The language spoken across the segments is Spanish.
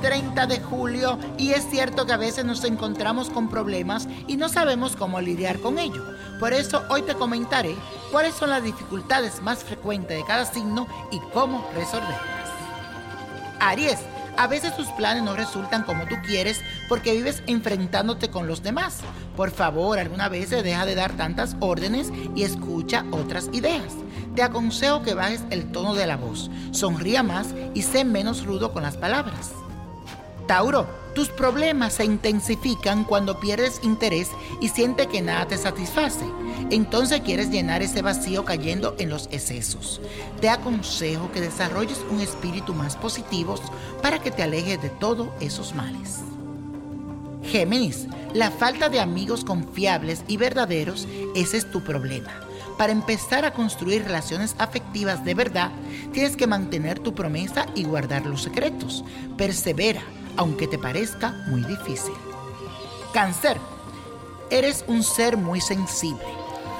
30 de julio y es cierto que a veces nos encontramos con problemas y no sabemos cómo lidiar con ello. Por eso hoy te comentaré cuáles son las dificultades más frecuentes de cada signo y cómo resolverlas. Aries, a veces tus planes no resultan como tú quieres porque vives enfrentándote con los demás. Por favor, alguna vez deja de dar tantas órdenes y escucha otras ideas. Te aconsejo que bajes el tono de la voz, sonría más y sé menos rudo con las palabras. Tauro, tus problemas se intensifican cuando pierdes interés y sientes que nada te satisface. Entonces quieres llenar ese vacío cayendo en los excesos. Te aconsejo que desarrolles un espíritu más positivo para que te alejes de todos esos males. Géminis, la falta de amigos confiables y verdaderos, ese es tu problema. Para empezar a construir relaciones afectivas de verdad, tienes que mantener tu promesa y guardar los secretos. Persevera aunque te parezca muy difícil. Cáncer, eres un ser muy sensible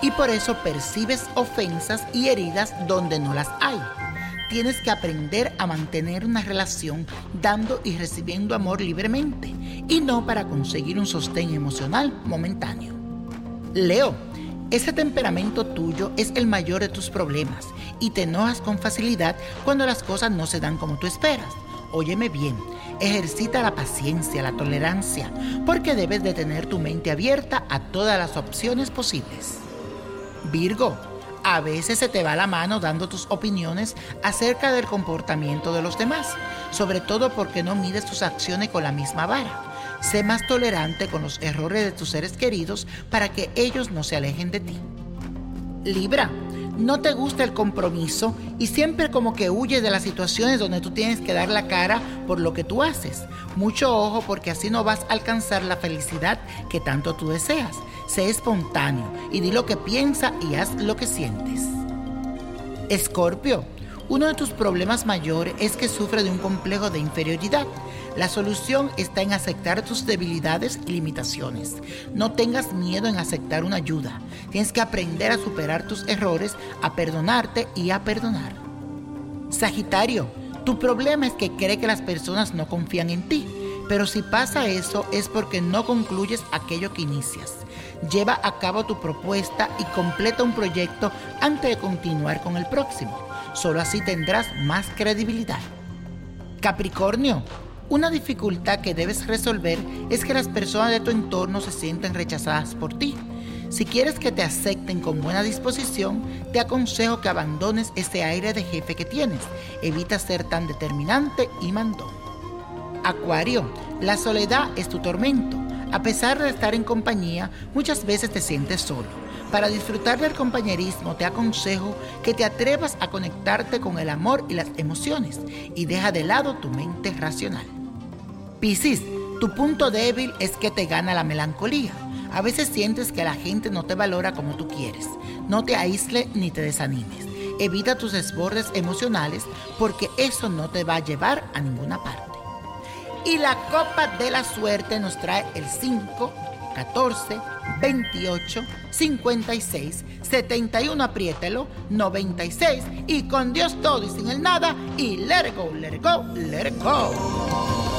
y por eso percibes ofensas y heridas donde no las hay. Tienes que aprender a mantener una relación dando y recibiendo amor libremente y no para conseguir un sostén emocional momentáneo. Leo, ese temperamento tuyo es el mayor de tus problemas y te enojas con facilidad cuando las cosas no se dan como tú esperas. Óyeme bien, ejercita la paciencia, la tolerancia, porque debes de tener tu mente abierta a todas las opciones posibles. Virgo, a veces se te va la mano dando tus opiniones acerca del comportamiento de los demás, sobre todo porque no mides tus acciones con la misma vara. Sé más tolerante con los errores de tus seres queridos para que ellos no se alejen de ti. Libra, no te gusta el compromiso y siempre como que huyes de las situaciones donde tú tienes que dar la cara por lo que tú haces. Mucho ojo porque así no vas a alcanzar la felicidad que tanto tú deseas. Sé espontáneo y di lo que piensa y haz lo que sientes. Escorpio, uno de tus problemas mayores es que sufre de un complejo de inferioridad. La solución está en aceptar tus debilidades y limitaciones. No tengas miedo en aceptar una ayuda. Tienes que aprender a superar tus errores, a perdonarte y a perdonar. Sagitario, tu problema es que cree que las personas no confían en ti. Pero si pasa eso es porque no concluyes aquello que inicias. Lleva a cabo tu propuesta y completa un proyecto antes de continuar con el próximo. Solo así tendrás más credibilidad. Capricornio, una dificultad que debes resolver es que las personas de tu entorno se sienten rechazadas por ti. Si quieres que te acepten con buena disposición, te aconsejo que abandones ese aire de jefe que tienes. Evita ser tan determinante y mandón. Acuario, la soledad es tu tormento. A pesar de estar en compañía, muchas veces te sientes solo. Para disfrutar del compañerismo te aconsejo que te atrevas a conectarte con el amor y las emociones y deja de lado tu mente racional. Piscis, tu punto débil es que te gana la melancolía. A veces sientes que la gente no te valora como tú quieres. No te aísle ni te desanimes. Evita tus desbordes emocionales porque eso no te va a llevar a ninguna parte. Y la copa de la suerte nos trae el 5, 14, 28, 56, 71, apriételo, 96 y con Dios todo y sin el nada y let it go, let it go, let it go.